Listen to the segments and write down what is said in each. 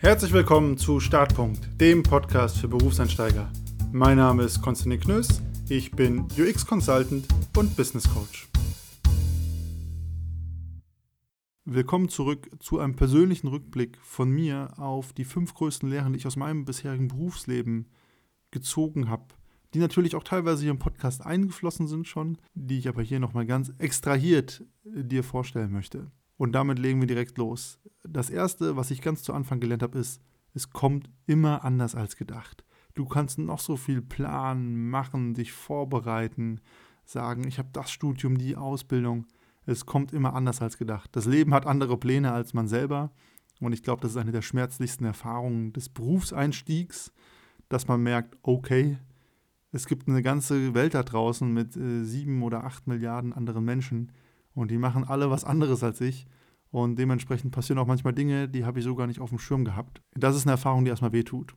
Herzlich willkommen zu Startpunkt, dem Podcast für Berufseinsteiger. Mein Name ist Konstantin Knöss, ich bin UX-Consultant und Business Coach. Willkommen zurück zu einem persönlichen Rückblick von mir auf die fünf größten Lehren, die ich aus meinem bisherigen Berufsleben gezogen habe, die natürlich auch teilweise hier im Podcast eingeflossen sind schon, die ich aber hier nochmal ganz extrahiert dir vorstellen möchte. Und damit legen wir direkt los. Das Erste, was ich ganz zu Anfang gelernt habe, ist, es kommt immer anders als gedacht. Du kannst noch so viel planen, machen, dich vorbereiten, sagen, ich habe das Studium, die Ausbildung. Es kommt immer anders als gedacht. Das Leben hat andere Pläne als man selber. Und ich glaube, das ist eine der schmerzlichsten Erfahrungen des Berufseinstiegs, dass man merkt, okay, es gibt eine ganze Welt da draußen mit äh, sieben oder acht Milliarden anderen Menschen und die machen alle was anderes als ich. Und dementsprechend passieren auch manchmal Dinge, die habe ich so gar nicht auf dem Schirm gehabt. Das ist eine Erfahrung, die erstmal wehtut.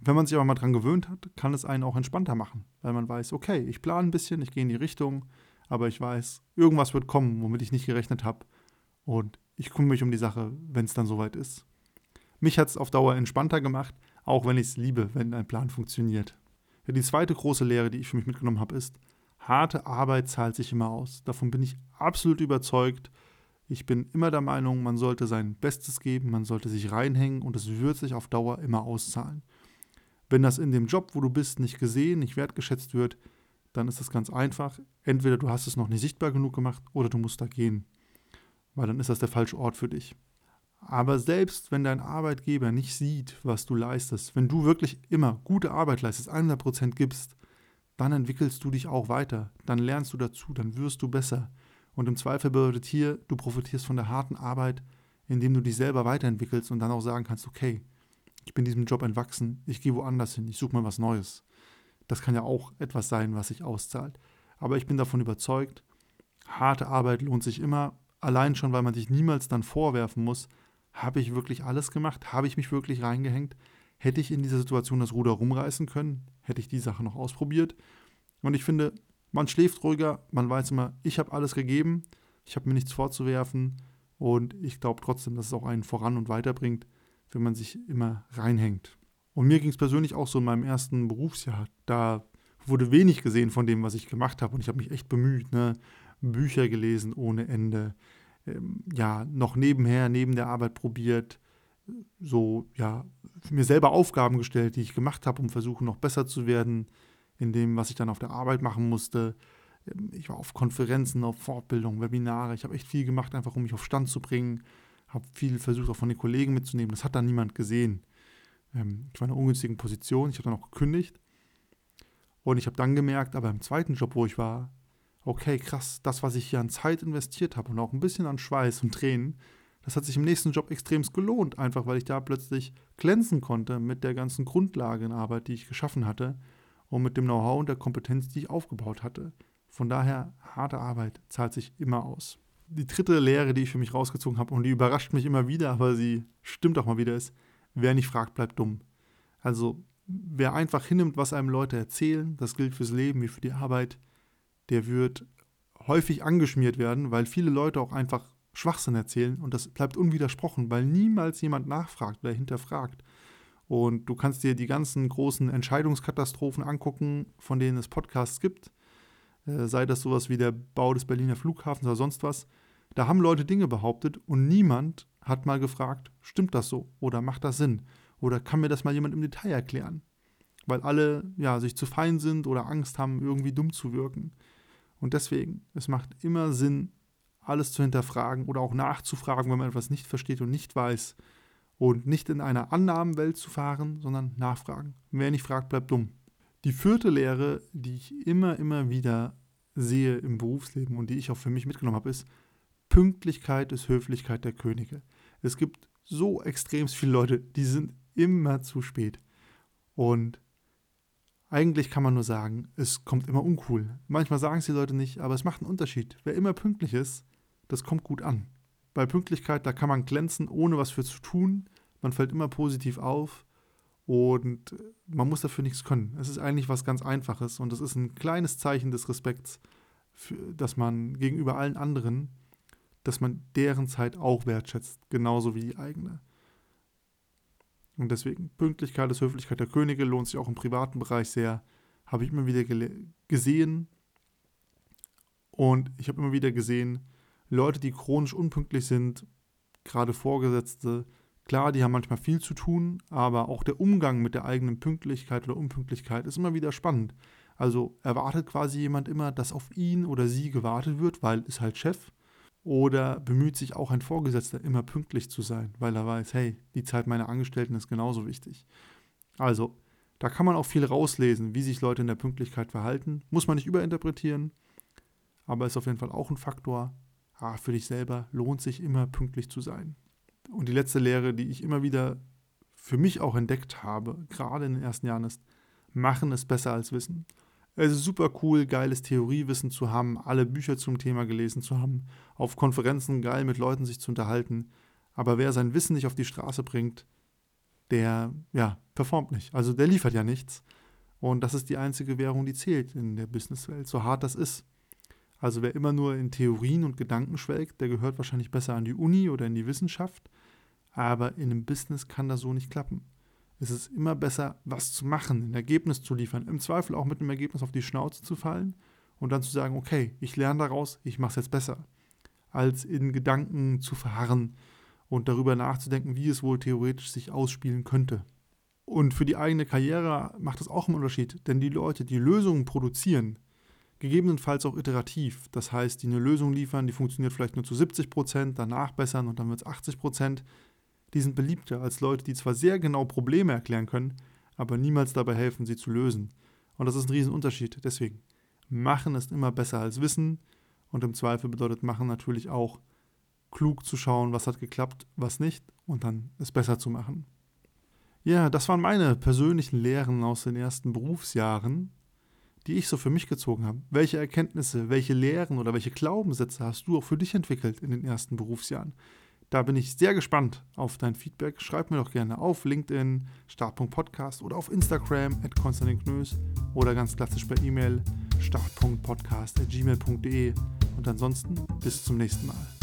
Wenn man sich aber mal dran gewöhnt hat, kann es einen auch entspannter machen, weil man weiß, okay, ich plane ein bisschen, ich gehe in die Richtung, aber ich weiß, irgendwas wird kommen, womit ich nicht gerechnet habe. Und ich kümmere mich um die Sache, wenn es dann soweit ist. Mich hat es auf Dauer entspannter gemacht, auch wenn ich es liebe, wenn ein Plan funktioniert. Ja, die zweite große Lehre, die ich für mich mitgenommen habe, ist, harte Arbeit zahlt sich immer aus. Davon bin ich absolut überzeugt. Ich bin immer der Meinung, man sollte sein Bestes geben, man sollte sich reinhängen und es wird sich auf Dauer immer auszahlen. Wenn das in dem Job, wo du bist, nicht gesehen, nicht wertgeschätzt wird, dann ist das ganz einfach. Entweder du hast es noch nicht sichtbar genug gemacht oder du musst da gehen, weil dann ist das der falsche Ort für dich. Aber selbst wenn dein Arbeitgeber nicht sieht, was du leistest, wenn du wirklich immer gute Arbeit leistest, 100% gibst, dann entwickelst du dich auch weiter, dann lernst du dazu, dann wirst du besser. Und im Zweifel bedeutet hier, du profitierst von der harten Arbeit, indem du dich selber weiterentwickelst und dann auch sagen kannst, okay, ich bin diesem Job entwachsen, ich gehe woanders hin, ich suche mal was Neues. Das kann ja auch etwas sein, was sich auszahlt. Aber ich bin davon überzeugt, harte Arbeit lohnt sich immer, allein schon, weil man sich niemals dann vorwerfen muss, habe ich wirklich alles gemacht, habe ich mich wirklich reingehängt, hätte ich in dieser Situation das Ruder rumreißen können, hätte ich die Sache noch ausprobiert. Und ich finde, man schläft ruhiger, man weiß immer, ich habe alles gegeben, ich habe mir nichts vorzuwerfen und ich glaube trotzdem, dass es auch einen voran und weiterbringt, wenn man sich immer reinhängt. Und mir ging es persönlich auch so in meinem ersten Berufsjahr. Da wurde wenig gesehen von dem, was ich gemacht habe und ich habe mich echt bemüht, ne? Bücher gelesen ohne Ende, ähm, ja, noch nebenher, neben der Arbeit probiert, so, ja, mir selber Aufgaben gestellt, die ich gemacht habe, um versuchen, noch besser zu werden in dem, was ich dann auf der Arbeit machen musste. Ähm, ich war auf Konferenzen, auf Fortbildungen, Webinare. Ich habe echt viel gemacht, einfach um mich auf Stand zu bringen. Habe viel versucht, auch von den Kollegen mitzunehmen. Das hat dann niemand gesehen. Ähm, ich war in einer ungünstigen Position. Ich habe dann auch gekündigt. Und ich habe dann gemerkt, aber im zweiten Job, wo ich war, okay, krass, das, was ich hier an Zeit investiert habe und auch ein bisschen an Schweiß und Tränen, das hat sich im nächsten Job extremst gelohnt, einfach weil ich da plötzlich glänzen konnte mit der ganzen Grundlagenarbeit, die ich geschaffen hatte und mit dem Know-how und der Kompetenz, die ich aufgebaut hatte. Von daher, harte Arbeit zahlt sich immer aus. Die dritte Lehre, die ich für mich rausgezogen habe und die überrascht mich immer wieder, aber sie stimmt auch mal wieder, ist, wer nicht fragt, bleibt dumm. Also, wer einfach hinnimmt, was einem Leute erzählen, das gilt fürs Leben wie für die Arbeit, der wird häufig angeschmiert werden, weil viele Leute auch einfach Schwachsinn erzählen und das bleibt unwidersprochen, weil niemals jemand nachfragt oder hinterfragt. Und du kannst dir die ganzen großen Entscheidungskatastrophen angucken, von denen es Podcasts gibt, äh, sei das sowas wie der Bau des Berliner Flughafens oder sonst was. Da haben Leute Dinge behauptet und niemand hat mal gefragt, stimmt das so oder macht das Sinn oder kann mir das mal jemand im Detail erklären? Weil alle ja sich zu fein sind oder Angst haben, irgendwie dumm zu wirken. Und deswegen, es macht immer Sinn, alles zu hinterfragen oder auch nachzufragen, wenn man etwas nicht versteht und nicht weiß. Und nicht in einer Annahmenwelt zu fahren, sondern nachfragen. Wer nicht fragt, bleibt dumm. Die vierte Lehre, die ich immer, immer wieder sehe im Berufsleben und die ich auch für mich mitgenommen habe, ist, Pünktlichkeit ist Höflichkeit der Könige. Es gibt so extrem viele Leute, die sind immer zu spät. Und eigentlich kann man nur sagen, es kommt immer uncool. Manchmal sagen es die Leute nicht, aber es macht einen Unterschied. Wer immer pünktlich ist, das kommt gut an. Bei Pünktlichkeit, da kann man glänzen, ohne was für zu tun. Man fällt immer positiv auf und man muss dafür nichts können. Es ist eigentlich was ganz Einfaches und es ist ein kleines Zeichen des Respekts, für, dass man gegenüber allen anderen, dass man deren Zeit auch wertschätzt, genauso wie die eigene. Und deswegen, Pünktlichkeit ist Höflichkeit der Könige, lohnt sich auch im privaten Bereich sehr. Habe ich immer wieder gesehen. Und ich habe immer wieder gesehen, Leute, die chronisch unpünktlich sind, gerade Vorgesetzte, klar, die haben manchmal viel zu tun, aber auch der Umgang mit der eigenen Pünktlichkeit oder Unpünktlichkeit ist immer wieder spannend. Also erwartet quasi jemand immer, dass auf ihn oder sie gewartet wird, weil ist halt Chef. Oder bemüht sich auch ein Vorgesetzter immer pünktlich zu sein, weil er weiß, hey, die Zeit meiner Angestellten ist genauso wichtig. Also, da kann man auch viel rauslesen, wie sich Leute in der Pünktlichkeit verhalten. Muss man nicht überinterpretieren, aber ist auf jeden Fall auch ein Faktor. Ah, für dich selber lohnt sich immer pünktlich zu sein. Und die letzte Lehre, die ich immer wieder für mich auch entdeckt habe, gerade in den ersten Jahren, ist, machen ist besser als wissen. Es ist super cool, geiles Theoriewissen zu haben, alle Bücher zum Thema gelesen zu haben, auf Konferenzen geil mit Leuten sich zu unterhalten. Aber wer sein Wissen nicht auf die Straße bringt, der, ja, performt nicht. Also der liefert ja nichts. Und das ist die einzige Währung, die zählt in der Businesswelt, so hart das ist. Also wer immer nur in Theorien und Gedanken schwelgt, der gehört wahrscheinlich besser an die Uni oder in die Wissenschaft. Aber in einem Business kann das so nicht klappen ist es immer besser, was zu machen, ein Ergebnis zu liefern, im Zweifel auch mit einem Ergebnis auf die Schnauze zu fallen und dann zu sagen, okay, ich lerne daraus, ich mache es jetzt besser, als in Gedanken zu verharren und darüber nachzudenken, wie es wohl theoretisch sich ausspielen könnte. Und für die eigene Karriere macht es auch einen Unterschied, denn die Leute, die Lösungen produzieren, gegebenenfalls auch iterativ, das heißt, die eine Lösung liefern, die funktioniert vielleicht nur zu 70 Prozent, danach bessern und dann wird es 80 Prozent, die sind beliebter als Leute, die zwar sehr genau Probleme erklären können, aber niemals dabei helfen, sie zu lösen. Und das ist ein Riesenunterschied. Deswegen, machen ist immer besser als wissen. Und im Zweifel bedeutet machen natürlich auch, klug zu schauen, was hat geklappt, was nicht, und dann es besser zu machen. Ja, das waren meine persönlichen Lehren aus den ersten Berufsjahren, die ich so für mich gezogen habe. Welche Erkenntnisse, welche Lehren oder welche Glaubenssätze hast du auch für dich entwickelt in den ersten Berufsjahren? Da bin ich sehr gespannt auf dein Feedback. Schreib mir doch gerne auf LinkedIn, Startpunkt Podcast oder auf Instagram at Konstantin Knös oder ganz klassisch per E-Mail startpunktpodcast.gmail.de. Und ansonsten bis zum nächsten Mal.